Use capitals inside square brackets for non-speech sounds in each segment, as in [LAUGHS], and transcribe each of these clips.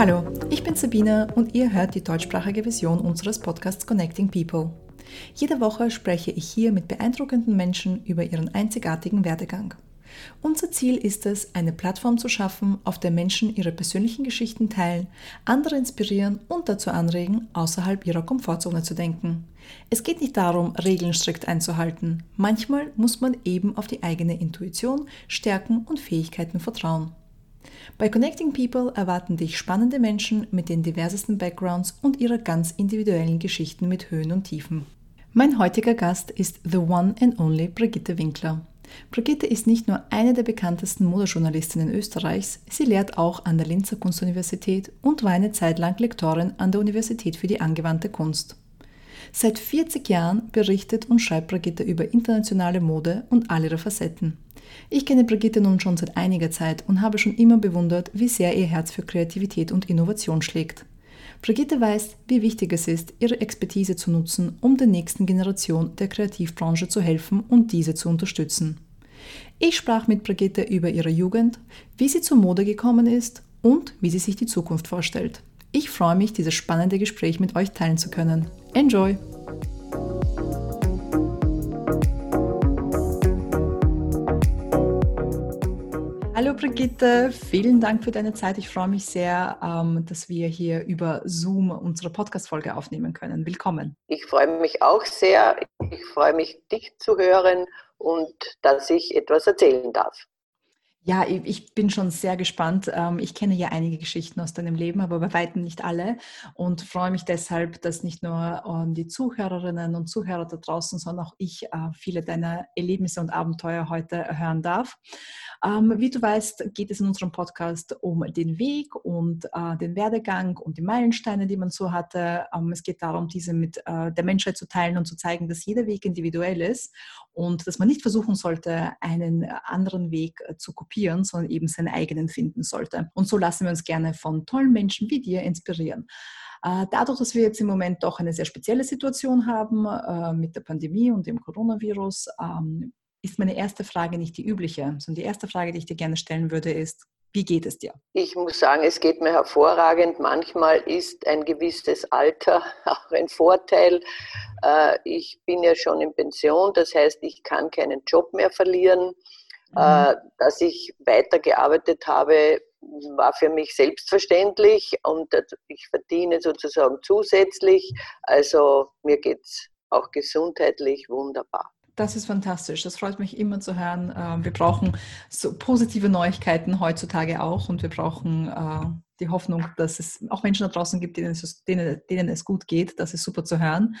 Hallo, ich bin Sabine und ihr hört die deutschsprachige Version unseres Podcasts Connecting People. Jede Woche spreche ich hier mit beeindruckenden Menschen über ihren einzigartigen Werdegang. Unser Ziel ist es, eine Plattform zu schaffen, auf der Menschen ihre persönlichen Geschichten teilen, andere inspirieren und dazu anregen, außerhalb ihrer Komfortzone zu denken. Es geht nicht darum, Regeln strikt einzuhalten. Manchmal muss man eben auf die eigene Intuition, Stärken und Fähigkeiten vertrauen. Bei Connecting People erwarten dich spannende Menschen mit den diversesten Backgrounds und ihrer ganz individuellen Geschichten mit Höhen und Tiefen. Mein heutiger Gast ist The One and Only Brigitte Winkler. Brigitte ist nicht nur eine der bekanntesten Modejournalistinnen Österreichs, sie lehrt auch an der Linzer Kunstuniversität und war eine Zeit lang Lektorin an der Universität für die angewandte Kunst. Seit 40 Jahren berichtet und schreibt Brigitte über internationale Mode und all ihre Facetten. Ich kenne Brigitte nun schon seit einiger Zeit und habe schon immer bewundert, wie sehr ihr Herz für Kreativität und Innovation schlägt. Brigitte weiß, wie wichtig es ist, ihre Expertise zu nutzen, um der nächsten Generation der Kreativbranche zu helfen und diese zu unterstützen. Ich sprach mit Brigitte über ihre Jugend, wie sie zur Mode gekommen ist und wie sie sich die Zukunft vorstellt. Ich freue mich, dieses spannende Gespräch mit euch teilen zu können. Enjoy! Hallo Brigitte, vielen Dank für deine Zeit. Ich freue mich sehr, ähm, dass wir hier über Zoom unsere Podcast-Folge aufnehmen können. Willkommen. Ich freue mich auch sehr. Ich freue mich, dich zu hören und dass ich etwas erzählen darf. Ja, ich bin schon sehr gespannt. Ähm, ich kenne ja einige Geschichten aus deinem Leben, aber bei weitem nicht alle und freue mich deshalb, dass nicht nur ähm, die Zuhörerinnen und Zuhörer da draußen, sondern auch ich äh, viele deiner Erlebnisse und Abenteuer heute hören darf. Ähm, wie du weißt, geht es in unserem Podcast um den Weg und äh, den Werdegang und die Meilensteine, die man so hatte. Es geht darum, diese mit äh, der Menschheit zu teilen und zu zeigen, dass jeder Weg individuell ist und dass man nicht versuchen sollte, einen anderen Weg zu kopieren kopieren, sondern eben seinen eigenen finden sollte. Und so lassen wir uns gerne von tollen Menschen wie dir inspirieren. Äh, dadurch, dass wir jetzt im Moment doch eine sehr spezielle Situation haben äh, mit der Pandemie und dem Coronavirus, ähm, ist meine erste Frage nicht die übliche, sondern die erste Frage, die ich dir gerne stellen würde, ist, wie geht es dir? Ich muss sagen, es geht mir hervorragend. Manchmal ist ein gewisses Alter [LAUGHS] auch ein Vorteil. Äh, ich bin ja schon in Pension, das heißt, ich kann keinen Job mehr verlieren. Mhm. Äh, dass ich weitergearbeitet habe, war für mich selbstverständlich und ich verdiene sozusagen zusätzlich. Also mir geht es auch gesundheitlich wunderbar. Das ist fantastisch. Das freut mich immer zu hören. Ähm, wir brauchen so positive Neuigkeiten heutzutage auch und wir brauchen äh, die Hoffnung, dass es auch Menschen da draußen gibt, denen es, denen, denen es gut geht. Das ist super zu hören.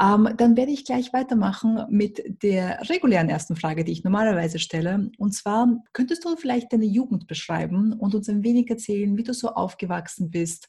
Ähm, dann werde ich gleich weitermachen mit der regulären ersten Frage, die ich normalerweise stelle. Und zwar, könntest du vielleicht deine Jugend beschreiben und uns ein wenig erzählen, wie du so aufgewachsen bist,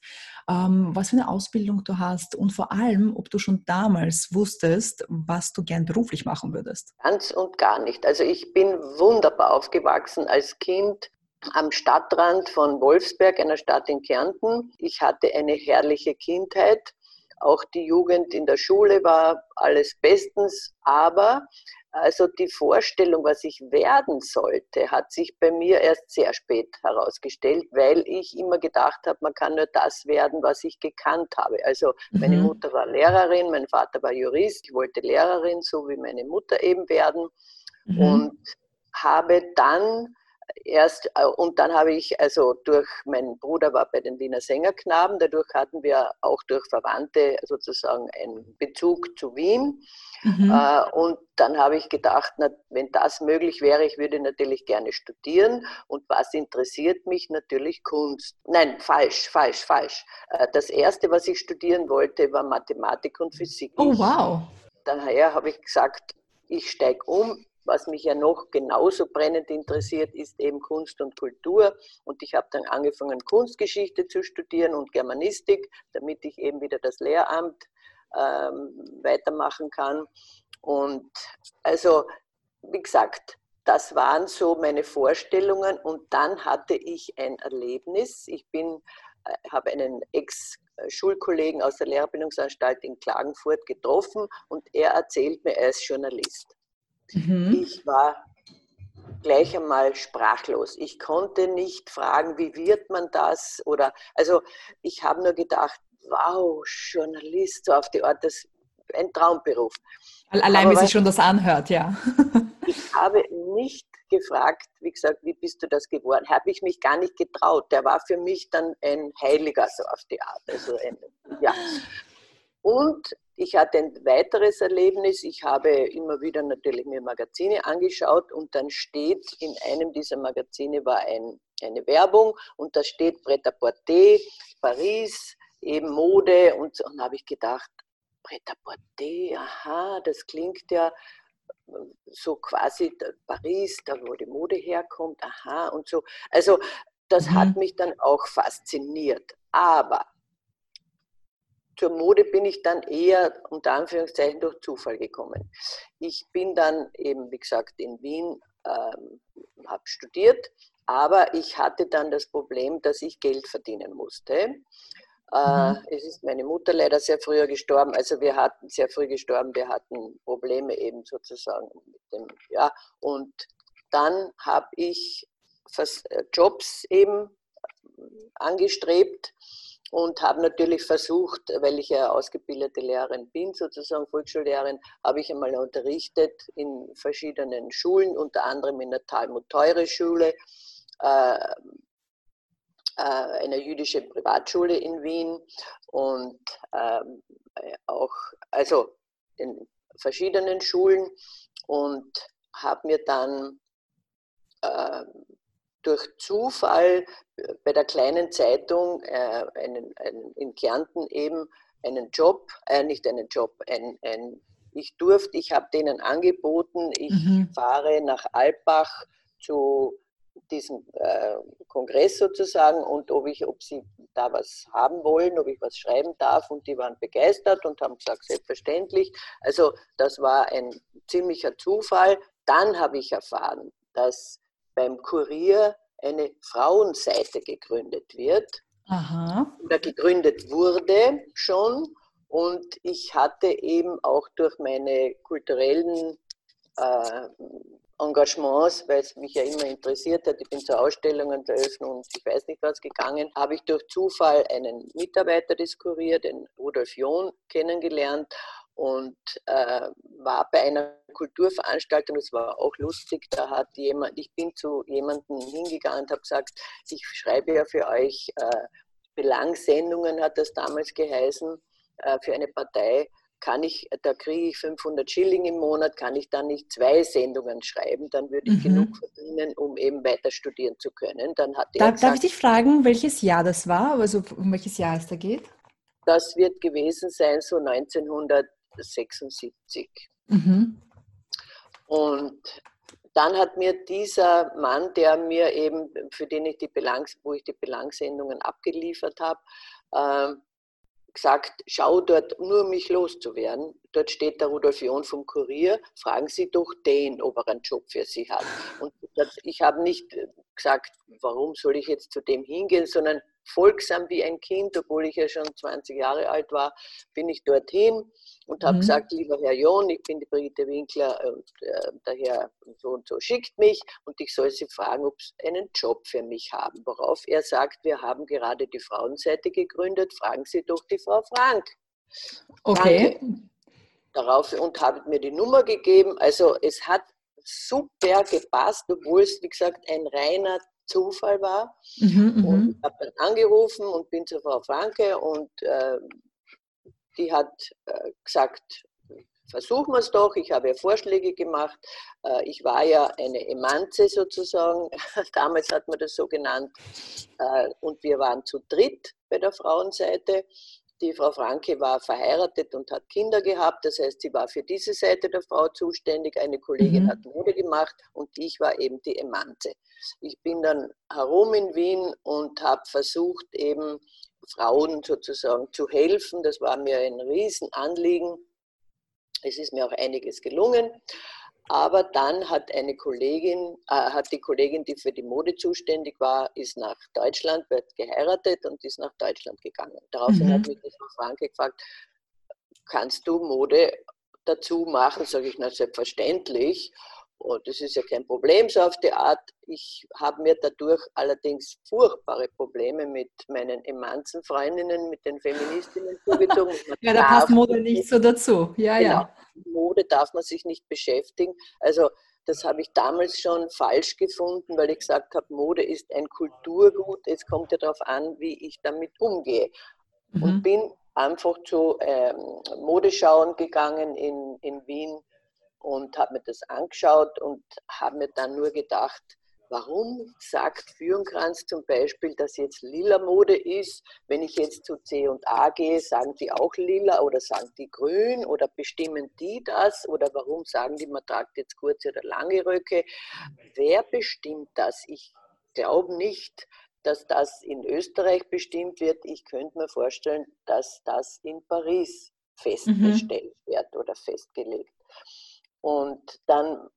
ähm, was für eine Ausbildung du hast und vor allem, ob du schon damals wusstest, was du gern beruflich machen würdest? Ganz und gar nicht. Also ich bin wunderbar aufgewachsen als Kind am Stadtrand von Wolfsberg, einer Stadt in Kärnten. Ich hatte eine herrliche Kindheit. Auch die Jugend in der Schule war alles bestens, aber also die Vorstellung, was ich werden sollte, hat sich bei mir erst sehr spät herausgestellt, weil ich immer gedacht habe, man kann nur das werden, was ich gekannt habe. Also meine mhm. Mutter war Lehrerin, mein Vater war Jurist, ich wollte Lehrerin, so wie meine Mutter eben werden mhm. und habe dann erst, äh, und dann habe ich, also durch, mein Bruder war bei den Wiener Sängerknaben, dadurch hatten wir auch durch Verwandte sozusagen einen Bezug zu Wien. Mhm. Äh, und dann habe ich gedacht, na, wenn das möglich wäre, ich würde natürlich gerne studieren. Und was interessiert mich? Natürlich Kunst. Nein, falsch, falsch, falsch. Äh, das Erste, was ich studieren wollte, war Mathematik und Physik. Oh, wow. Daher habe ich gesagt, ich steige um, was mich ja noch genauso brennend interessiert, ist eben Kunst und Kultur. Und ich habe dann angefangen, Kunstgeschichte zu studieren und Germanistik, damit ich eben wieder das Lehramt ähm, weitermachen kann. Und also, wie gesagt, das waren so meine Vorstellungen. Und dann hatte ich ein Erlebnis. Ich bin, äh, habe einen Ex- Schulkollegen aus der Lehrerbildungsanstalt in Klagenfurt getroffen und er erzählt mir, er ist Journalist. Mhm. Ich war gleich einmal sprachlos. Ich konnte nicht fragen, wie wird man das? Oder also ich habe nur gedacht, wow, Journalist, so auf die Art, das ist ein Traumberuf. Allein, wie sich schon das anhört, ja. [LAUGHS] ich habe nicht gefragt, wie gesagt, wie bist du das geworden? Habe ich mich gar nicht getraut. Der war für mich dann ein Heiliger, so auf die Art. Also ein, ja. Und ich hatte ein weiteres Erlebnis. Ich habe immer wieder natürlich mir Magazine angeschaut und dann steht in einem dieser Magazine war ein, eine Werbung und da steht Pret-à-Porter, Paris, eben Mode und, und habe ich gedacht, Pret-à-Porter, aha, das klingt ja so quasi Paris, da wo die Mode herkommt, aha und so. Also das mhm. hat mich dann auch fasziniert. Aber zur Mode bin ich dann eher unter Anführungszeichen durch Zufall gekommen. Ich bin dann eben, wie gesagt, in Wien, ähm, habe studiert, aber ich hatte dann das Problem, dass ich Geld verdienen musste. Äh, mhm. Es ist meine Mutter leider sehr früh gestorben, also wir hatten sehr früh gestorben, wir hatten Probleme eben sozusagen mit dem, ja, und dann habe ich äh, Jobs eben angestrebt und habe natürlich versucht, weil ich ja ausgebildete Lehrerin bin, sozusagen Volksschullehrerin, habe ich einmal unterrichtet in verschiedenen Schulen, unter anderem in der Talmud-Teure-Schule, äh, äh, einer jüdischen Privatschule in Wien und ähm, auch, also in verschiedenen Schulen und habe mir dann äh, durch Zufall bei der kleinen Zeitung äh, einen, einen, in Kärnten eben einen Job, äh, nicht einen Job, ein, ein, ich durfte, ich habe denen angeboten, ich mhm. fahre nach Alpbach zu diesem äh, Kongress sozusagen und ob, ich, ob sie da was haben wollen, ob ich was schreiben darf und die waren begeistert und haben gesagt, selbstverständlich. Also das war ein ziemlicher Zufall. Dann habe ich erfahren, dass beim Kurier eine Frauenseite gegründet wird Aha. oder gegründet wurde schon. Und ich hatte eben auch durch meine kulturellen äh, Engagements, weil es mich ja immer interessiert hat, ich bin zu Ausstellungen, der Öffnung und ich weiß nicht was gegangen, habe ich durch Zufall einen Mitarbeiter des Kurier, den Rudolf John, kennengelernt und äh, war bei einer Kulturveranstaltung, das war auch lustig, da hat jemand, ich bin zu jemandem hingegangen und habe gesagt, ich schreibe ja für euch äh, Belangssendungen, hat das damals geheißen, äh, für eine Partei, kann ich, da kriege ich 500 Schilling im Monat, kann ich dann nicht zwei Sendungen schreiben, dann würde ich mhm. genug verdienen, um eben weiter studieren zu können. Dann hat da, gesagt, darf ich dich fragen, welches Jahr das war, also um welches Jahr es da geht? Das wird gewesen sein, so 1900 76. Mhm. Und dann hat mir dieser Mann, der mir eben, für den ich die Belangs, wo ich die Belangssendungen abgeliefert habe, äh, gesagt, schau dort nur um mich loszuwerden. Dort steht der Rudolf John vom Kurier, fragen Sie doch den, ob er einen Job für Sie hat. Und das, ich habe nicht gesagt, warum soll ich jetzt zu dem hingehen, sondern folgsam wie ein Kind, obwohl ich ja schon 20 Jahre alt war, bin ich dorthin und habe mhm. gesagt, lieber Herr John, ich bin die Brigitte Winkler und äh, der Herr so und so schickt mich und ich soll Sie fragen, ob Sie einen Job für mich haben. Worauf er sagt, wir haben gerade die Frauenseite gegründet, fragen Sie doch die Frau Frank. Okay. Danke. Darauf und habe mir die Nummer gegeben. Also es hat super gepasst, obwohl es, wie gesagt, ein reiner Zufall war. Mhm, und mhm. habe dann angerufen und bin zur Frau Franke und äh, die hat äh, gesagt, versuchen wir es doch. Ich habe ja Vorschläge gemacht. Äh, ich war ja eine Emanze sozusagen, [LAUGHS] damals hat man das so genannt. Äh, und wir waren zu dritt bei der Frauenseite. Die Frau Franke war verheiratet und hat Kinder gehabt, das heißt, sie war für diese Seite der Frau zuständig. Eine Kollegin mhm. hat Mode gemacht und ich war eben die Emanze. Ich bin dann herum in Wien und habe versucht, eben Frauen sozusagen zu helfen. Das war mir ein Riesenanliegen. Es ist mir auch einiges gelungen. Aber dann hat eine Kollegin, äh, hat die Kollegin, die für die Mode zuständig war, ist nach Deutschland, wird geheiratet und ist nach Deutschland gegangen. Daraufhin mhm. hat mich die Frau Franke gefragt, kannst du Mode dazu machen? Sage ich, na selbstverständlich. Oh, das ist ja kein Problem so auf die Art. Ich habe mir dadurch allerdings furchtbare Probleme mit meinen emanzen Freundinnen, mit den Feministinnen zugezogen. [LAUGHS] ja, da passt Mode nicht so dazu. Ja, genau. ja. Mode darf man sich nicht beschäftigen. Also das habe ich damals schon falsch gefunden, weil ich gesagt habe, Mode ist ein Kulturgut. Es kommt ja darauf an, wie ich damit umgehe. Mhm. Und bin einfach zu ähm, Modeschauen gegangen in, in Wien und habe mir das angeschaut und habe mir dann nur gedacht, warum sagt Führenkranz zum Beispiel, dass jetzt lila Mode ist? Wenn ich jetzt zu C&A gehe, sagen die auch lila oder sagen die grün oder bestimmen die das? Oder warum sagen die, man tragt jetzt kurze oder lange Röcke? Wer bestimmt das? Ich glaube nicht, dass das in Österreich bestimmt wird. Ich könnte mir vorstellen, dass das in Paris mhm. festgestellt mhm. wird oder festgelegt. Und dann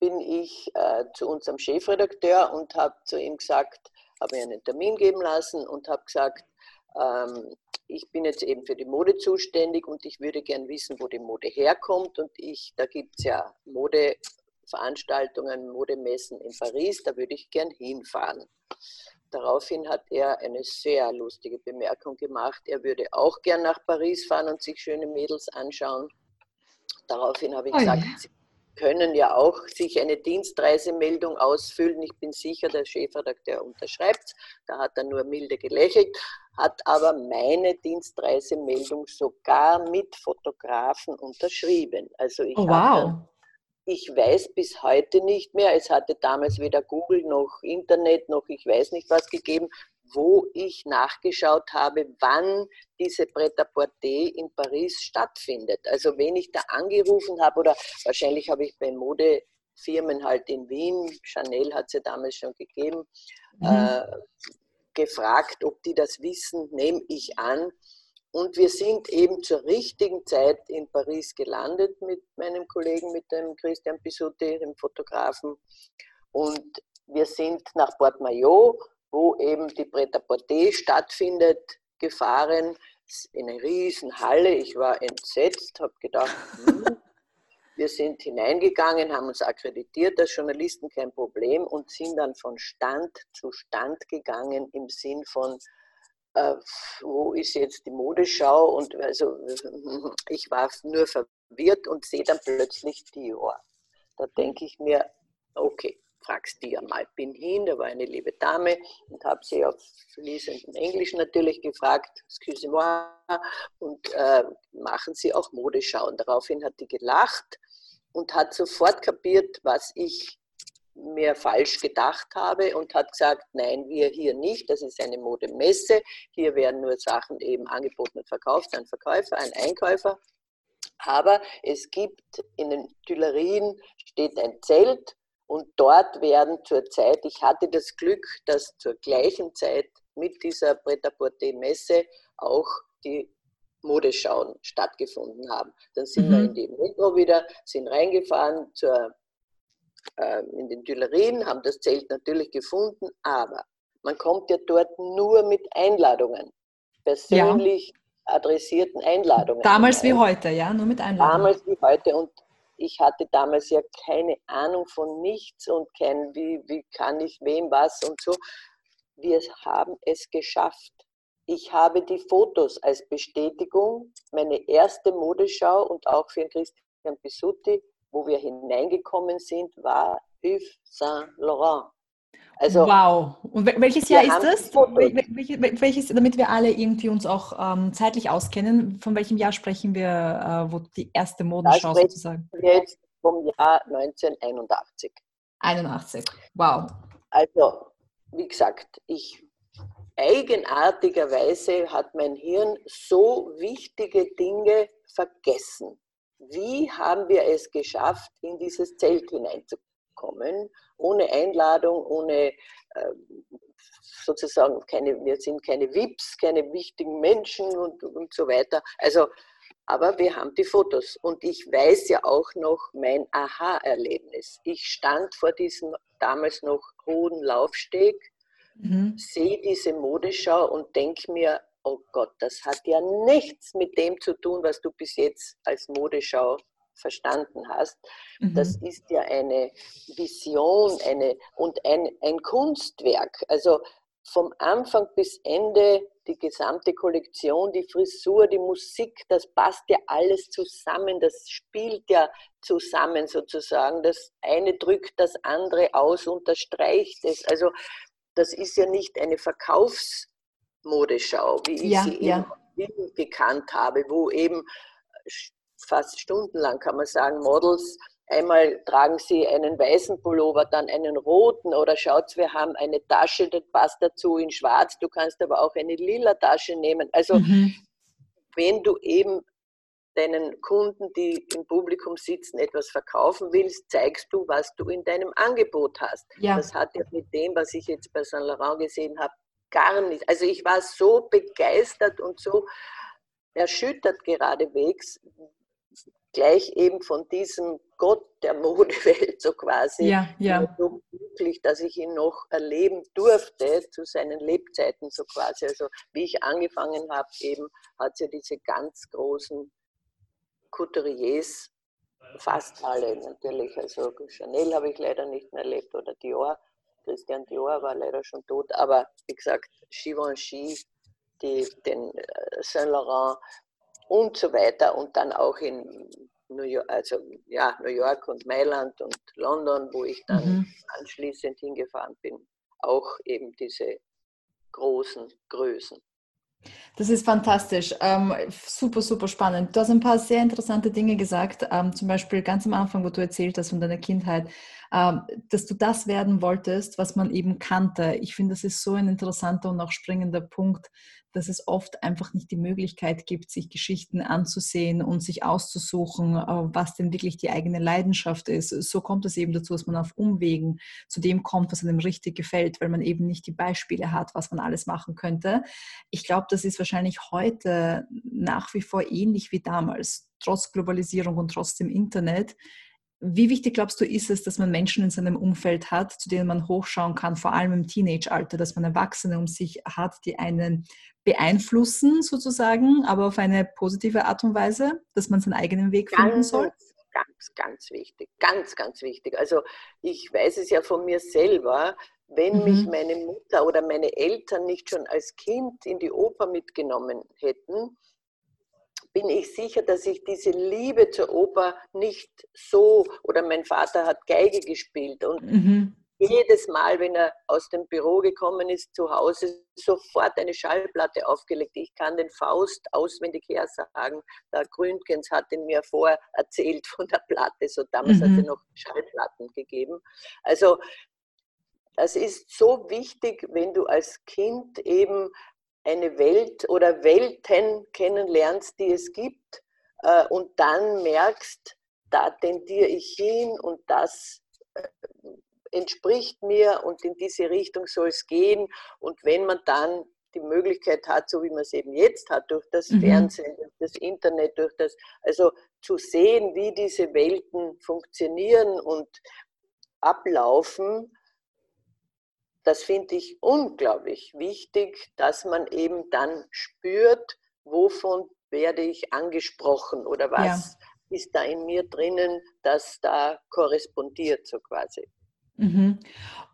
bin ich äh, zu unserem Chefredakteur und habe zu ihm gesagt, habe mir einen Termin geben lassen und habe gesagt, ähm, ich bin jetzt eben für die Mode zuständig und ich würde gern wissen, wo die Mode herkommt. Und ich, da gibt es ja Modeveranstaltungen, Modemessen in Paris, da würde ich gern hinfahren. Daraufhin hat er eine sehr lustige Bemerkung gemacht. Er würde auch gern nach Paris fahren und sich schöne Mädels anschauen. Daraufhin habe ich oh, gesagt, ja. Sie können ja auch sich eine Dienstreisemeldung ausfüllen. Ich bin sicher, der Chefredakteur unterschreibt. Da hat er nur milde gelächelt, hat aber meine Dienstreisemeldung sogar mit Fotografen unterschrieben. Also ich oh, wow. ich weiß bis heute nicht mehr, es hatte damals weder Google noch Internet noch ich weiß nicht was gegeben, wo ich nachgeschaut habe, wann diese Pret-à-Porter in Paris stattfindet. Also wenn ich da angerufen habe oder wahrscheinlich habe ich bei Modefirmen halt in Wien, Chanel hat es ja damals schon gegeben, mhm. äh, gefragt, ob die das wissen, nehme ich an. Und wir sind eben zur richtigen Zeit in Paris gelandet mit meinem Kollegen, mit dem Christian Bisutti, dem Fotografen. Und wir sind nach Port Maillot wo eben die Pret-à-Porter stattfindet, gefahren in eine riesen Halle. Ich war entsetzt, habe gedacht, hm, [LAUGHS] wir sind hineingegangen, haben uns akkreditiert als Journalisten, kein Problem, und sind dann von Stand zu Stand gegangen im Sinn von, äh, wo ist jetzt die Modeschau? Und also [LAUGHS] ich war nur verwirrt und sehe dann plötzlich Dior. Da denke ich mir, okay, fragst die ja mal. Bin hin, da war eine liebe Dame und habe sie auf fließendem Englisch natürlich gefragt, excuse moi, und äh, machen Sie auch Modeschau? Und daraufhin hat die gelacht und hat sofort kapiert, was ich mir falsch gedacht habe und hat gesagt, nein, wir hier nicht, das ist eine Modemesse, hier werden nur Sachen eben angeboten und verkauft, ein Verkäufer, ein Einkäufer. Aber es gibt in den Tuilerien steht ein Zelt und dort werden zurzeit, ich hatte das Glück, dass zur gleichen Zeit mit dieser Pret-à-Porter-Messe auch die Modeschauen stattgefunden haben. Dann sind mhm. wir in die Metro wieder, sind reingefahren zur, äh, in den Tuilerien, haben das Zelt natürlich gefunden, aber man kommt ja dort nur mit Einladungen, persönlich ja. adressierten Einladungen. Damals wie heute, ja, nur mit Einladungen. Damals wie heute und ich hatte damals ja keine Ahnung von nichts und kein, wie, wie kann ich wem was und so. Wir haben es geschafft. Ich habe die Fotos als Bestätigung. Meine erste Modeschau und auch für Christian Bisutti, wo wir hineingekommen sind, war Yves Saint Laurent. Also, wow. Und welches Jahr ist das? Welches, welches, damit wir alle irgendwie uns auch ähm, zeitlich auskennen, von welchem Jahr sprechen wir, äh, wo die erste Modenschau sozusagen? Jetzt vom Jahr 1981. 81, wow. Also, wie gesagt, ich eigenartigerweise hat mein Hirn so wichtige Dinge vergessen. Wie haben wir es geschafft, in dieses Zelt hineinzukommen? Kommen, ohne Einladung, ohne äh, sozusagen keine, wir sind keine VIPs, keine wichtigen Menschen und, und so weiter. Also, aber wir haben die Fotos und ich weiß ja auch noch mein Aha-Erlebnis. Ich stand vor diesem damals noch hohen Laufsteg, mhm. sehe diese Modeschau und denke mir, oh Gott, das hat ja nichts mit dem zu tun, was du bis jetzt als Modeschau verstanden hast. Mhm. Das ist ja eine Vision eine, und ein, ein Kunstwerk. Also vom Anfang bis Ende die gesamte Kollektion, die Frisur, die Musik, das passt ja alles zusammen, das spielt ja zusammen sozusagen. Das eine drückt das andere aus, unterstreicht es. Also das ist ja nicht eine Verkaufsmodeschau, wie ich ja, sie ja. eben gekannt habe, wo eben fast stundenlang, kann man sagen, Models Einmal tragen sie einen weißen Pullover, dann einen roten oder schaut, wir haben eine Tasche, das passt dazu in schwarz. Du kannst aber auch eine lila Tasche nehmen. Also mhm. wenn du eben deinen Kunden, die im Publikum sitzen, etwas verkaufen willst, zeigst du, was du in deinem Angebot hast. Ja. Das hat ja mit dem, was ich jetzt bei Saint Laurent gesehen habe, gar nicht. Also ich war so begeistert und so erschüttert geradewegs, gleich eben von diesem Gott der Modewelt so quasi. Ja, ja. So glücklich, dass ich ihn noch erleben durfte zu seinen Lebzeiten so quasi. Also wie ich angefangen habe, eben hat es ja diese ganz großen Couturiers, fast alle natürlich. Also Chanel habe ich leider nicht mehr erlebt oder Dior. Christian Dior war leider schon tot, aber wie gesagt, Givenchy, die, den äh, Saint Laurent, und so weiter und dann auch in New York, also ja, New York und Mailand und London, wo ich dann mhm. anschließend hingefahren bin, auch eben diese großen Größen. Das ist fantastisch, ähm, super, super spannend. Du hast ein paar sehr interessante Dinge gesagt, ähm, zum Beispiel ganz am Anfang, wo du erzählt hast von deiner Kindheit, dass du das werden wolltest, was man eben kannte. Ich finde, das ist so ein interessanter und auch springender Punkt, dass es oft einfach nicht die Möglichkeit gibt, sich Geschichten anzusehen und sich auszusuchen, äh, was denn wirklich die eigene Leidenschaft ist. So kommt es eben dazu, dass man auf Umwegen zu dem kommt, was einem richtig gefällt, weil man eben nicht die Beispiele hat, was man alles machen könnte. Ich glaube, das ist wahrscheinlich heute nach wie vor ähnlich wie damals, trotz Globalisierung und trotz dem Internet wie wichtig glaubst du, ist es, dass man Menschen in seinem Umfeld hat, zu denen man hochschauen kann, vor allem im Teenage-Alter, dass man Erwachsene um sich hat, die einen beeinflussen sozusagen, aber auf eine positive Art und Weise, dass man seinen eigenen Weg ganz, finden soll? Ganz, ganz wichtig, ganz, ganz wichtig. Also ich weiß es ja von mir selber, wenn mhm. mich meine Mutter oder meine Eltern nicht schon als Kind in die Oper mitgenommen hätten, bin ich sicher, dass ich diese Liebe zur Oper nicht so, oder mein Vater hat Geige gespielt und mhm. jedes Mal, wenn er aus dem Büro gekommen ist, zu Hause, sofort eine Schallplatte aufgelegt. Ich kann den Faust auswendig her sagen. Der Gründgens hat ihn mir vorerzählt von der Platte, so damals mhm. hat es noch Schallplatten gegeben. Also das ist so wichtig, wenn du als Kind eben eine Welt oder Welten kennenlernst, die es gibt äh, und dann merkst, da tendiere ich hin und das äh, entspricht mir und in diese Richtung soll es gehen. Und wenn man dann die Möglichkeit hat, so wie man es eben jetzt hat, durch das mhm. Fernsehen, durch das Internet, durch das, also zu sehen, wie diese Welten funktionieren und ablaufen, das finde ich unglaublich wichtig, dass man eben dann spürt, wovon werde ich angesprochen oder was ja. ist da in mir drinnen, das da korrespondiert, so quasi. Mhm.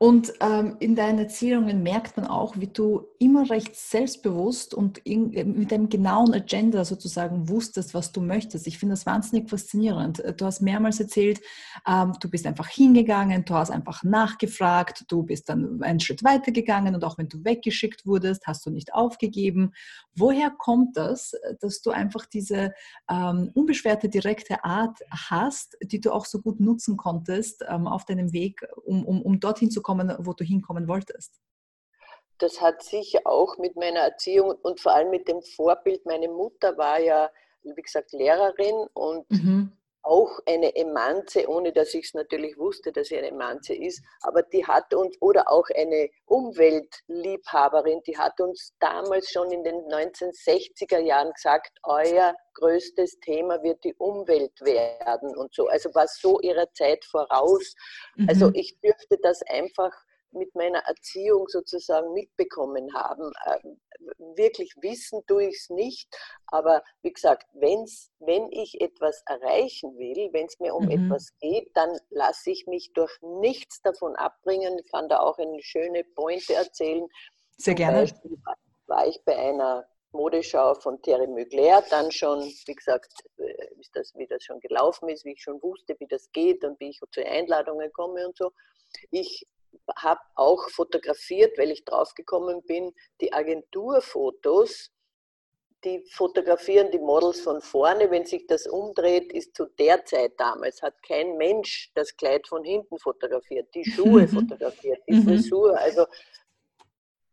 Und ähm, in deinen Erzählungen merkt man auch, wie du immer recht selbstbewusst und in, äh, mit einem genauen Agenda sozusagen wusstest, was du möchtest. Ich finde das wahnsinnig faszinierend. Du hast mehrmals erzählt, ähm, du bist einfach hingegangen, du hast einfach nachgefragt, du bist dann einen Schritt weiter gegangen und auch wenn du weggeschickt wurdest, hast du nicht aufgegeben. Woher kommt das, dass du einfach diese ähm, unbeschwerte, direkte Art hast, die du auch so gut nutzen konntest ähm, auf deinem Weg, um, um, um dorthin zu kommen, wo du hinkommen wolltest? Das hat sicher auch mit meiner Erziehung und vor allem mit dem Vorbild. Meine Mutter war ja, wie gesagt, Lehrerin und mhm auch eine Emanze, ohne dass ich es natürlich wusste, dass sie eine Emanze ist, aber die hat uns, oder auch eine Umweltliebhaberin, die hat uns damals schon in den 1960er Jahren gesagt, euer größtes Thema wird die Umwelt werden und so. Also war so ihrer Zeit voraus. Also mhm. Also ich dürfte das einfach mit meiner Erziehung sozusagen mitbekommen haben. Ähm, wirklich wissen tue ich es nicht, aber wie gesagt, wenn's, wenn ich etwas erreichen will, wenn es mir um mhm. etwas geht, dann lasse ich mich durch nichts davon abbringen. Ich kann da auch eine schöne Pointe erzählen. Sehr Zum gerne. Beispiel war ich bei einer Modeschau von Thierry Mugler, dann schon, wie gesagt, äh, das, wie das schon gelaufen ist, wie ich schon wusste, wie das geht und wie ich zu Einladungen komme und so. Ich habe auch fotografiert, weil ich draufgekommen bin, die Agenturfotos, die fotografieren die Models von vorne. Wenn sich das umdreht, ist zu der Zeit damals, hat kein Mensch das Kleid von hinten fotografiert, die Schuhe fotografiert, die mhm. Frisur. Also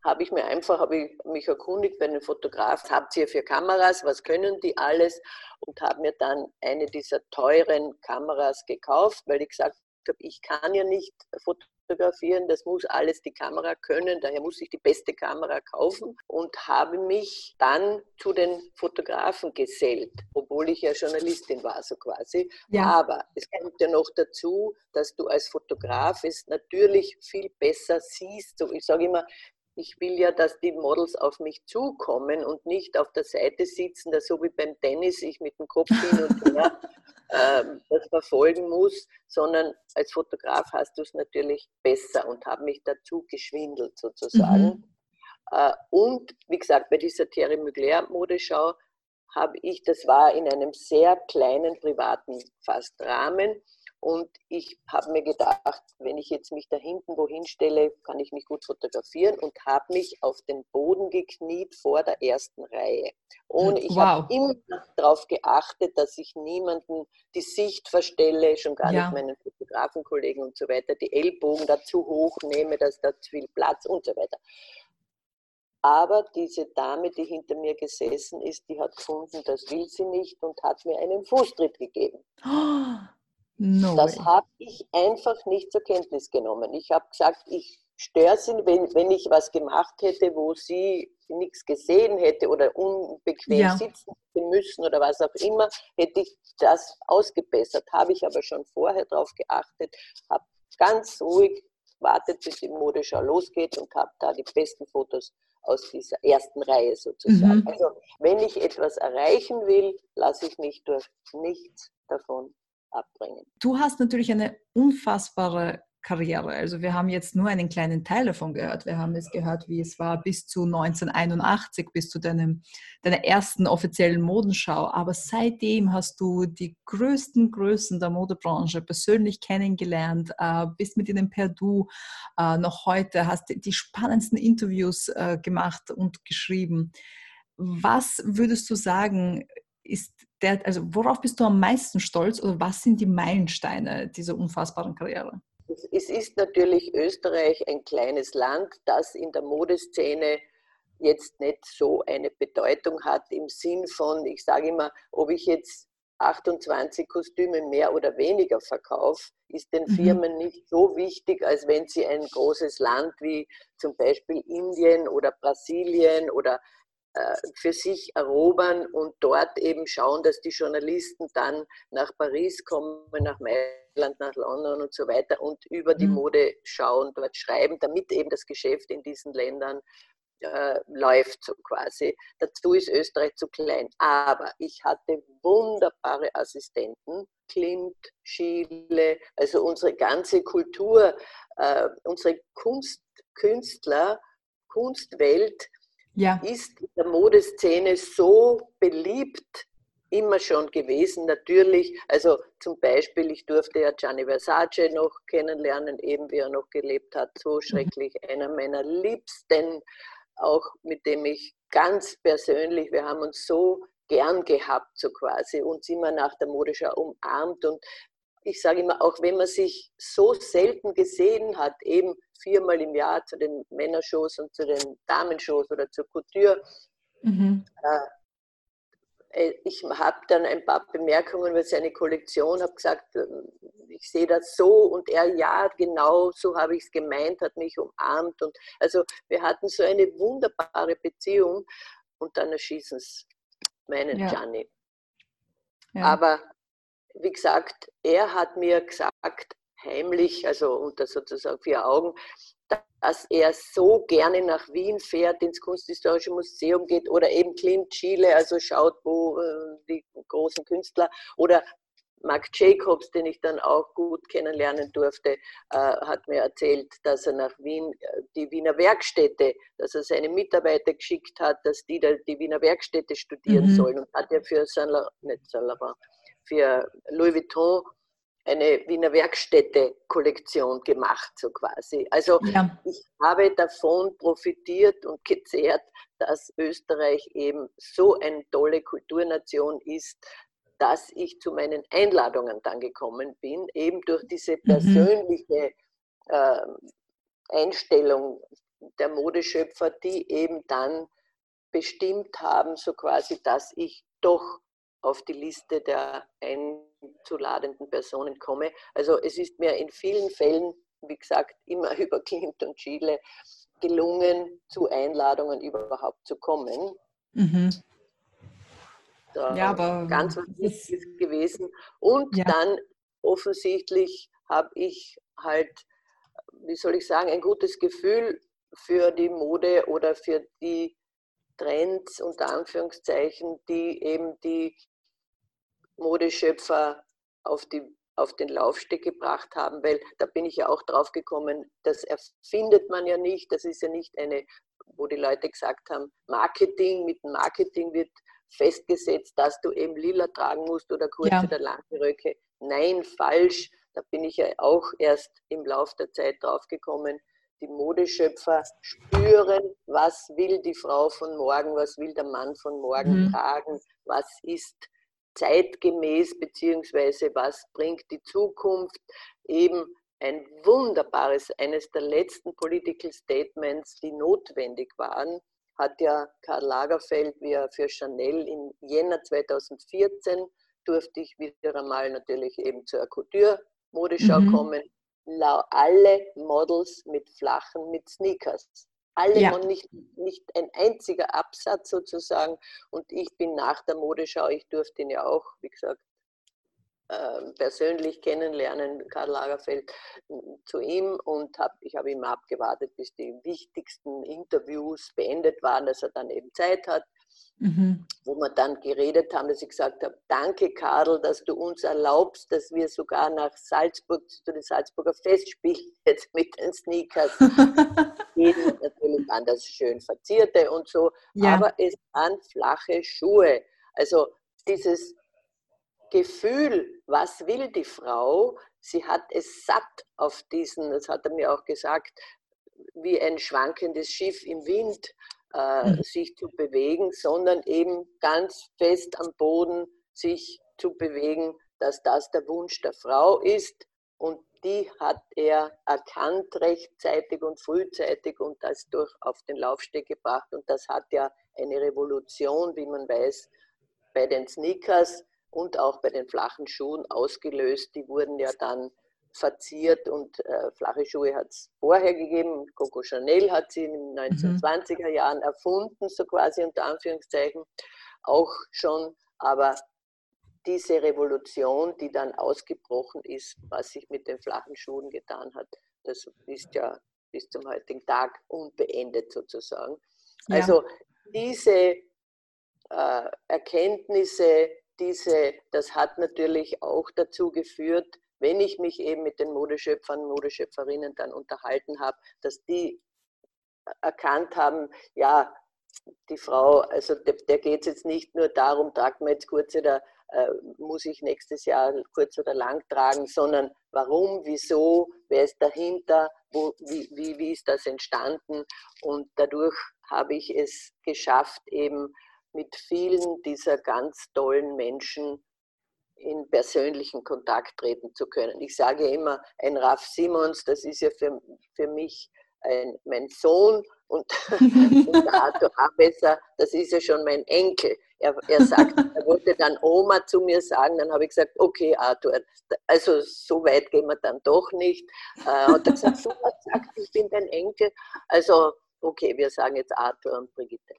habe ich mir einfach, habe ich mich erkundigt bei einem Fotograf, habt ihr für Kameras, was können die alles? Und habe mir dann eine dieser teuren Kameras gekauft, weil ich gesagt habe, ich kann ja nicht fotografieren fotografieren, das muss alles die Kamera können, daher muss ich die beste Kamera kaufen und habe mich dann zu den Fotografen gesellt, obwohl ich ja Journalistin war, so quasi. Ja. Aber es kommt ja noch dazu, dass du als Fotograf es natürlich viel besser siehst. So, ich sage immer, ich will ja, dass die Models auf mich zukommen und nicht auf der Seite sitzen, da so wie beim Tennis ich mit dem Kopf hin und her [LAUGHS] das verfolgen muss, sondern als Fotograf hast du es natürlich besser und habe mich dazu geschwindelt sozusagen. Mhm. Äh, und wie gesagt, bei dieser Thierry Mugler Modeschau habe ich, das war in einem sehr kleinen privaten fast Rahmen, und ich habe mir gedacht, wenn ich jetzt mich da hinten wohin stelle, kann ich mich gut fotografieren und habe mich auf den Boden gekniet vor der ersten Reihe. Und ich wow. habe immer darauf geachtet, dass ich niemanden die Sicht verstelle, schon gar ja. nicht meinen Fotografenkollegen und so weiter, die Ellbogen dazu hoch nehme, dass da zu viel Platz und so weiter. Aber diese Dame, die hinter mir gesessen ist, die hat gefunden, das will sie nicht und hat mir einen Fußtritt gegeben. Oh. No das habe ich einfach nicht zur Kenntnis genommen. Ich habe gesagt, ich störe sie, wenn, wenn ich was gemacht hätte, wo sie nichts gesehen hätte oder unbequem ja. sitzen müssen oder was auch immer, hätte ich das ausgebessert. Habe ich aber schon vorher darauf geachtet, habe ganz ruhig wartet, bis die Modeschau losgeht und habe da die besten Fotos aus dieser ersten Reihe sozusagen. Mhm. Also wenn ich etwas erreichen will, lasse ich mich durch nichts davon abbringen. Du hast natürlich eine unfassbare Karriere. Also wir haben jetzt nur einen kleinen Teil davon gehört. Wir haben jetzt gehört, wie es war bis zu 1981, bis zu deinem, deiner ersten offiziellen Modenschau. Aber seitdem hast du die größten Größen der Modebranche persönlich kennengelernt, äh, bist mit ihnen per Du äh, noch heute, hast die spannendsten Interviews äh, gemacht und geschrieben. Was würdest du sagen, ist der, also worauf bist du am meisten stolz oder was sind die Meilensteine dieser unfassbaren Karriere? Es ist natürlich Österreich ein kleines Land, das in der Modeszene jetzt nicht so eine Bedeutung hat im Sinn von, ich sage immer, ob ich jetzt 28 Kostüme mehr oder weniger verkaufe, ist den mhm. Firmen nicht so wichtig, als wenn sie ein großes Land wie zum Beispiel Indien oder Brasilien oder für sich erobern und dort eben schauen, dass die Journalisten dann nach Paris kommen, nach Mailand, nach London und so weiter und über die mhm. Mode schauen, dort schreiben, damit eben das Geschäft in diesen Ländern äh, läuft so quasi. Dazu ist Österreich zu klein. Aber ich hatte wunderbare Assistenten, Klimt, Schiele, also unsere ganze Kultur, äh, unsere Kunst, Künstler, Kunstwelt ja. ist in der Modeszene so beliebt immer schon gewesen, natürlich. Also zum Beispiel, ich durfte ja Gianni Versace noch kennenlernen, eben wie er noch gelebt hat, so mhm. schrecklich, einer meiner Liebsten, auch mit dem ich ganz persönlich, wir haben uns so gern gehabt, so quasi, uns immer nach der Modeschau umarmt und ich sage immer, auch wenn man sich so selten gesehen hat, eben viermal im Jahr zu den Männershows und zu den Damenshows oder zur Couture, mhm. äh, ich habe dann ein paar Bemerkungen über seine Kollektion, habe gesagt, ähm, ich sehe das so und er, ja, genau so habe ich es gemeint, hat mich umarmt. Und also wir hatten so eine wunderbare Beziehung und dann erschießen es meinen ja. Gianni. Ja. Aber wie gesagt, er hat mir gesagt, heimlich, also unter sozusagen vier Augen, dass er so gerne nach Wien fährt, ins Kunsthistorische Museum geht oder eben Klimt Chile, also schaut, wo äh, die großen Künstler oder Mark Jacobs, den ich dann auch gut kennenlernen durfte, äh, hat mir erzählt, dass er nach Wien, äh, die Wiener Werkstätte, dass er seine Mitarbeiter geschickt hat, dass die da die Wiener Werkstätte studieren mhm. sollen und hat er für Saint Laurent, nicht Saint Laurent, für Louis Vuitton eine Wiener Werkstätte-Kollektion gemacht, so quasi. Also ja. ich habe davon profitiert und gezehrt, dass Österreich eben so eine tolle Kulturnation ist, dass ich zu meinen Einladungen dann gekommen bin, eben durch diese mhm. persönliche äh, Einstellung der Modeschöpfer, die eben dann bestimmt haben, so quasi, dass ich doch auf die Liste der einzuladenden Personen komme. Also es ist mir in vielen Fällen, wie gesagt, [LAUGHS] immer über Klimt und Chile gelungen, zu Einladungen überhaupt zu kommen. Mhm. Ja, aber ganz was Wichtiges gewesen. Und ja. dann offensichtlich habe ich halt, wie soll ich sagen, ein gutes Gefühl für die Mode oder für die Trends unter Anführungszeichen, die eben die Modeschöpfer auf, die, auf den Laufsteg gebracht haben, weil da bin ich ja auch drauf gekommen, das erfindet man ja nicht, das ist ja nicht eine, wo die Leute gesagt haben, Marketing, mit Marketing wird festgesetzt, dass du eben lila tragen musst oder kurze ja. oder lange Röcke. Nein, falsch. Da bin ich ja auch erst im Laufe der Zeit draufgekommen. Die Modeschöpfer spüren, was will die Frau von morgen, was will der Mann von morgen mhm. tragen, was ist zeitgemäß, beziehungsweise was bringt die Zukunft, eben ein wunderbares, eines der letzten Political Statements, die notwendig waren, hat ja Karl Lagerfeld, wie er für Chanel im Jänner 2014 durfte ich wieder einmal natürlich eben zur Couture-Modeschau mhm. kommen. Alle Models mit flachen, mit Sneakers. Alle ja. und nicht, nicht ein einziger Absatz sozusagen. Und ich bin nach der Modeschau, ich durfte ihn ja auch, wie gesagt, ähm, persönlich kennenlernen, Karl Lagerfeld, zu ihm und hab, ich habe immer abgewartet, bis die wichtigsten Interviews beendet waren, dass er dann eben Zeit hat. Mhm. Wo wir dann geredet haben, dass ich gesagt habe, danke Karl, dass du uns erlaubst, dass wir sogar nach Salzburg zu den Salzburger Festspielen [LAUGHS] jetzt mit den Sneakers [LAUGHS] gehen. Natürlich waren das schön verzierte und so, ja. aber es waren flache Schuhe. Also dieses Gefühl, was will die Frau, sie hat es satt auf diesen, das hat er mir auch gesagt, wie ein schwankendes Schiff im Wind äh, mhm. sich zu bewegen, sondern eben ganz fest am Boden sich zu bewegen, dass das der Wunsch der Frau ist. Und die hat er erkannt rechtzeitig und frühzeitig und das durch auf den Laufsteg gebracht. Und das hat ja eine Revolution, wie man weiß, bei den Sneakers und auch bei den flachen Schuhen ausgelöst. Die wurden ja dann verziert und äh, flache Schuhe hat es vorher gegeben. Coco Chanel hat sie in den 1920er mhm. Jahren erfunden, so quasi unter Anführungszeichen, auch schon. Aber diese Revolution, die dann ausgebrochen ist, was sich mit den flachen Schuhen getan hat, das ist ja bis zum heutigen Tag unbeendet sozusagen. Ja. Also diese äh, Erkenntnisse, diese, das hat natürlich auch dazu geführt, wenn ich mich eben mit den Modeschöpfern, Modeschöpferinnen dann unterhalten habe, dass die erkannt haben, ja, die Frau, also der, der geht es jetzt nicht nur darum, tragt man jetzt kurz oder äh, muss ich nächstes Jahr kurz oder lang tragen, sondern warum, wieso, wer ist dahinter, wo, wie, wie, wie ist das entstanden? Und dadurch habe ich es geschafft, eben mit vielen dieser ganz tollen Menschen in persönlichen Kontakt treten zu können. Ich sage immer, ein Ralf Simons, das ist ja für, für mich ein, mein Sohn und, [LAUGHS] und Arthur Abesser, das ist ja schon mein Enkel. Er, er sagt, er wollte dann Oma zu mir sagen, dann habe ich gesagt, okay Arthur, also so weit gehen wir dann doch nicht. Äh, und er gesagt, so was sagt, ich bin dein Enkel. Also okay, wir sagen jetzt Arthur und Brigitte.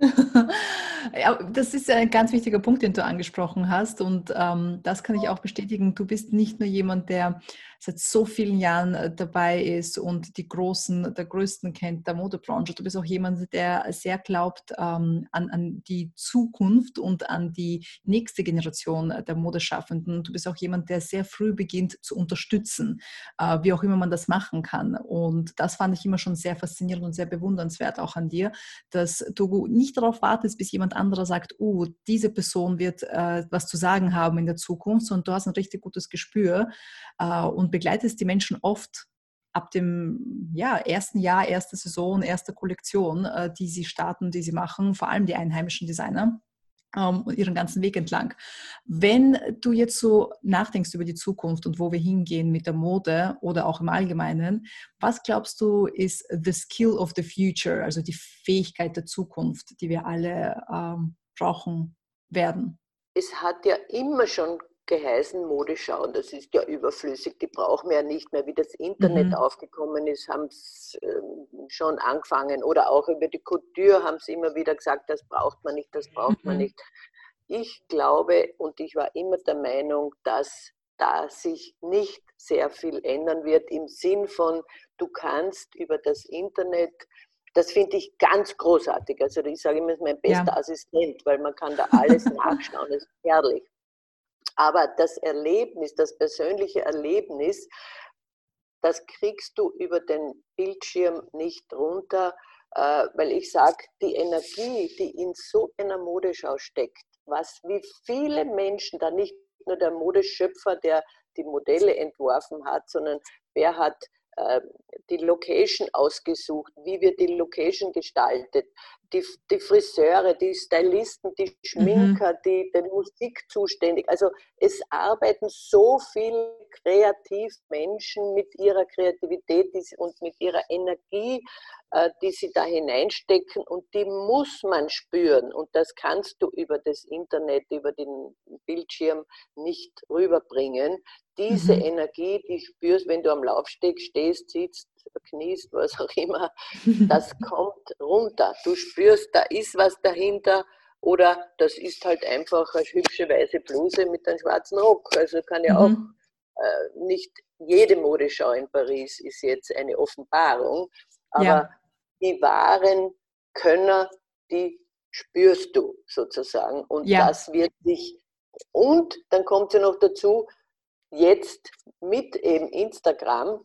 Ja, das ist ein ganz wichtiger Punkt, den du angesprochen hast. Und ähm, das kann ich auch bestätigen. Du bist nicht nur jemand, der seit so vielen Jahren äh, dabei ist und die Großen, der Größten kennt der Modebranche. Du bist auch jemand, der sehr glaubt ähm, an, an die Zukunft und an die nächste Generation der Modeschaffenden. Du bist auch jemand, der sehr früh beginnt zu unterstützen, äh, wie auch immer man das machen kann. Und das fand ich immer schon sehr faszinierend und sehr bewundernswert auch an dir, dass du nicht darauf wartest, bis jemand anderer sagt, oh, diese Person wird äh, was zu sagen haben in der Zukunft, sondern du hast ein richtig gutes Gespür äh, und und begleitest die Menschen oft ab dem ja, ersten Jahr, erste Saison, erste Kollektion, äh, die sie starten, die sie machen, vor allem die einheimischen Designer ähm, ihren ganzen Weg entlang. Wenn du jetzt so nachdenkst über die Zukunft und wo wir hingehen mit der Mode oder auch im Allgemeinen, was glaubst du ist the skill of the future, also die Fähigkeit der Zukunft, die wir alle ähm, brauchen werden? Es hat ja immer schon geheißen, Modeschau, und das ist ja überflüssig, die brauchen wir ja nicht mehr. Wie das Internet mhm. aufgekommen ist, haben sie äh, schon angefangen. Oder auch über die Couture haben sie immer wieder gesagt, das braucht man nicht, das braucht mhm. man nicht. Ich glaube und ich war immer der Meinung, dass da sich nicht sehr viel ändern wird im Sinn von, du kannst über das Internet das finde ich ganz großartig. Also ich sage immer, es ist mein bester ja. Assistent, weil man kann da alles [LAUGHS] nachschauen. Das ist herrlich. Aber das Erlebnis, das persönliche Erlebnis, das kriegst du über den Bildschirm nicht runter, äh, weil ich sage, die Energie, die in so einer Modeschau steckt, was wie viele Menschen, da nicht nur der Modeschöpfer, der die Modelle entworfen hat, sondern wer hat äh, die Location ausgesucht, wie wird die Location gestaltet, die, die Friseure, die Stylisten, die Schminker, mhm. die die Musik zuständig. Also es arbeiten so viele Kreativmenschen mit ihrer Kreativität und mit ihrer Energie, äh, die sie da hineinstecken und die muss man spüren. Und das kannst du über das Internet, über den Bildschirm nicht rüberbringen. Diese mhm. Energie, die spürst, wenn du am Laufsteg stehst, sitzt, kniest, was auch immer, [LAUGHS] das kommt runter. Du spürst, da ist was dahinter oder das ist halt einfach eine hübsche weiße Bluse mit einem schwarzen Rock. Also kann ja mhm. auch äh, nicht jede Modeschau in Paris ist jetzt eine Offenbarung, aber ja. die wahren Könner, die spürst du sozusagen und ja. das wird sich und dann kommt ja noch dazu, jetzt mit eben Instagram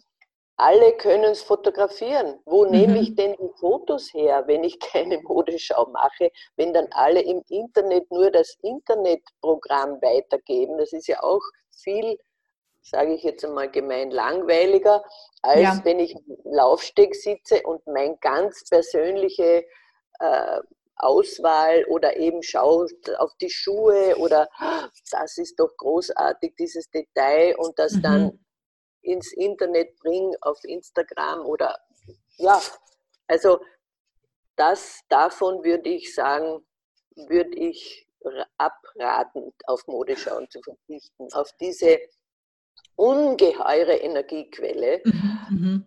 alle können es fotografieren. Wo mhm. nehme ich denn die Fotos her, wenn ich keine Modeschau mache, wenn dann alle im Internet nur das Internetprogramm weitergeben? Das ist ja auch viel, sage ich jetzt einmal gemein, langweiliger, als ja. wenn ich im Laufsteg sitze und mein ganz persönliche äh, Auswahl oder eben schaue auf die Schuhe oder das ist doch großartig, dieses Detail und das mhm. dann ins Internet bringe, auf Instagram oder ja, also das davon würde ich sagen, würde ich abraten, auf Modeschauen zu verzichten, auf diese ungeheure Energiequelle. Mhm.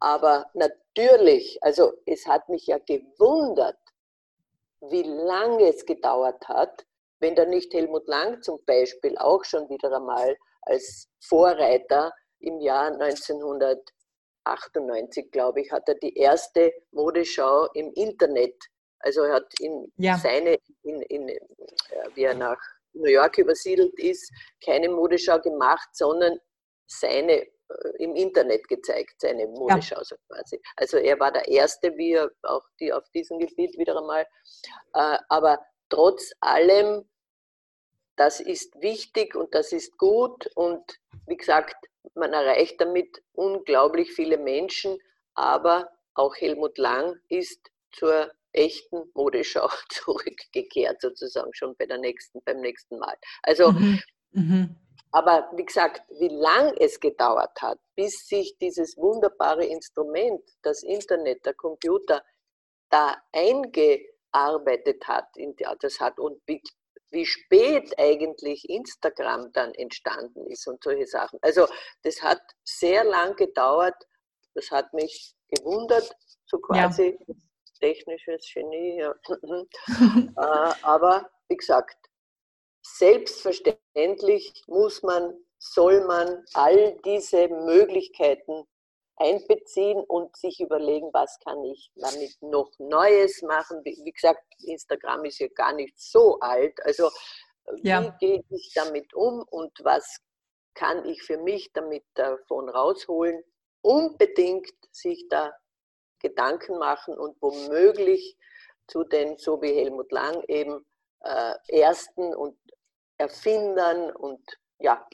Aber natürlich, also es hat mich ja gewundert, wie lange es gedauert hat, wenn da nicht Helmut Lang zum Beispiel auch schon wieder einmal als Vorreiter im Jahr 1998, glaube ich, hat er die erste Modeschau im Internet, also er hat in ja. seine, in, in, äh, wie er nach New York übersiedelt ist, keine Modeschau gemacht, sondern seine äh, im Internet gezeigt, seine Modeschau so quasi. Also er war der Erste, wie er auch die auf diesem Gebiet wieder einmal. Äh, aber trotz allem, das ist wichtig und das ist gut und wie gesagt, man erreicht damit unglaublich viele Menschen, aber auch Helmut Lang ist zur echten Modeschau [LAUGHS] zurückgekehrt, sozusagen schon bei der nächsten, beim nächsten Mal. Also, mhm. Mhm. aber wie gesagt, wie lang es gedauert hat, bis sich dieses wunderbare Instrument, das Internet, der Computer, da eingearbeitet hat, das hat und wie spät eigentlich Instagram dann entstanden ist und solche Sachen. Also das hat sehr lang gedauert, das hat mich gewundert, so quasi. Ja. technisches Genie. Ja. [LAUGHS] äh, aber wie gesagt, selbstverständlich muss man, soll man all diese Möglichkeiten einbeziehen und sich überlegen, was kann ich damit noch Neues machen. Wie, gesagt, Instagram ist ja gar nicht so alt. Also ja. wie gehe ich damit um und was kann ich für mich damit davon rausholen? Unbedingt sich da Gedanken machen und womöglich zu den, so wie Helmut Lang, eben äh, Ersten und Erfindern und ja,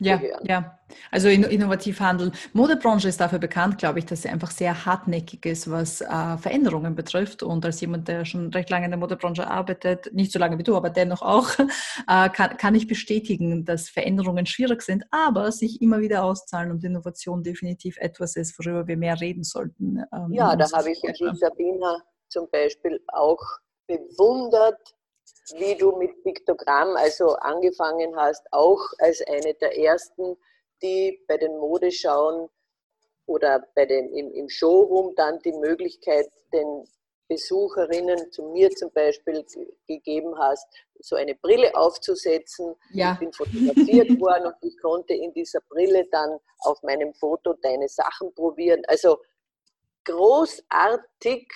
ja, gehören. ja. Also innovativ handeln. Modebranche ist dafür bekannt, glaube ich, dass sie einfach sehr hartnäckig ist, was äh, Veränderungen betrifft. Und als jemand, der schon recht lange in der Modebranche arbeitet, nicht so lange wie du, aber dennoch auch, [LAUGHS] äh, kann, kann ich bestätigen, dass Veränderungen schwierig sind, aber sich immer wieder auszahlen und Innovation definitiv etwas ist, worüber wir mehr reden sollten. Ähm, ja, da habe ich Sabina zum Beispiel auch bewundert, wie du mit Piktogramm also angefangen hast, auch als eine der ersten, die bei den Modeschauen oder bei den, im, im Showroom dann die Möglichkeit den Besucherinnen, zu mir zum Beispiel, gegeben hast, so eine Brille aufzusetzen. Ja. Ich bin fotografiert [LAUGHS] worden und ich konnte in dieser Brille dann auf meinem Foto deine Sachen probieren. Also großartig,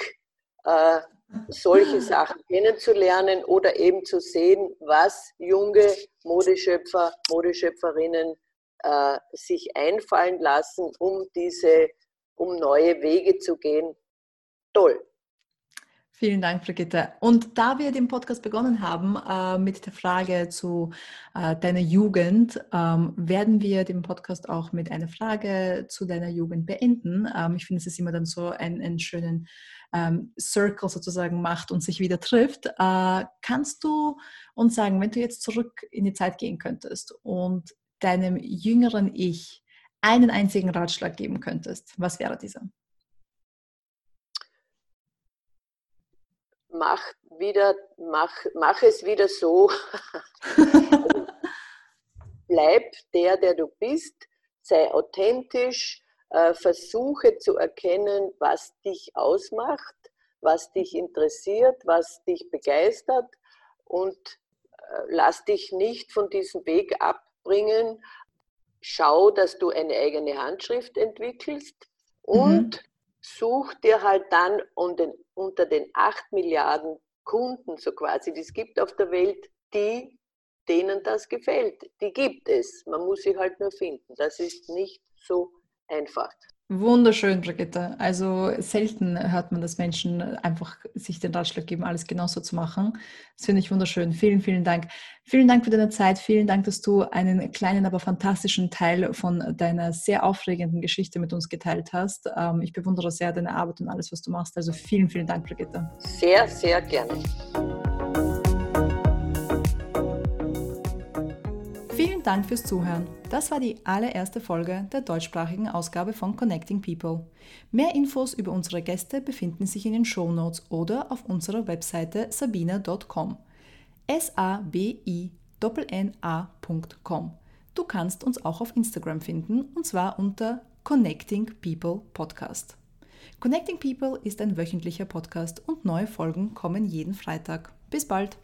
äh, solche Sachen kennenzulernen oder eben zu sehen, was junge Modeschöpfer, Modeschöpferinnen äh, sich einfallen lassen, um diese, um neue Wege zu gehen. Toll. Vielen Dank, Brigitte. Und da wir den Podcast begonnen haben äh, mit der Frage zu äh, deiner Jugend, ähm, werden wir den Podcast auch mit einer Frage zu deiner Jugend beenden. Ähm, ich finde, es ist immer dann so ein, einen schönen ähm, Circle sozusagen macht und sich wieder trifft. Äh, kannst du uns sagen, wenn du jetzt zurück in die Zeit gehen könntest und deinem jüngeren Ich einen einzigen Ratschlag geben könntest, was wäre dieser? Mach wieder, mach, mach es wieder so. [LAUGHS] Bleib der, der du bist, sei authentisch, äh, versuche zu erkennen, was dich ausmacht, was dich interessiert, was dich begeistert. Und äh, lass dich nicht von diesem Weg abbringen. Schau, dass du eine eigene Handschrift entwickelst. Und mhm such dir halt dann unter den acht Milliarden Kunden so quasi, die es gibt auf der Welt, die, denen das gefällt. Die gibt es. Man muss sie halt nur finden. Das ist nicht so einfach. Wunderschön, Brigitte. Also selten hört man, dass Menschen einfach sich den Ratschlag geben, alles genauso zu machen. Das finde ich wunderschön. Vielen, vielen Dank. Vielen Dank für deine Zeit. Vielen Dank, dass du einen kleinen, aber fantastischen Teil von deiner sehr aufregenden Geschichte mit uns geteilt hast. Ähm, ich bewundere sehr deine Arbeit und alles, was du machst. Also vielen, vielen Dank, Brigitte. Sehr, sehr gerne. Dank fürs Zuhören. Das war die allererste Folge der deutschsprachigen Ausgabe von Connecting People. Mehr Infos über unsere Gäste befinden sich in den Show Notes oder auf unserer Webseite sabina.com. S-A-B-I-N-A.com. Du kannst uns auch auf Instagram finden und zwar unter Connecting People Podcast. Connecting People ist ein wöchentlicher Podcast und neue Folgen kommen jeden Freitag. Bis bald!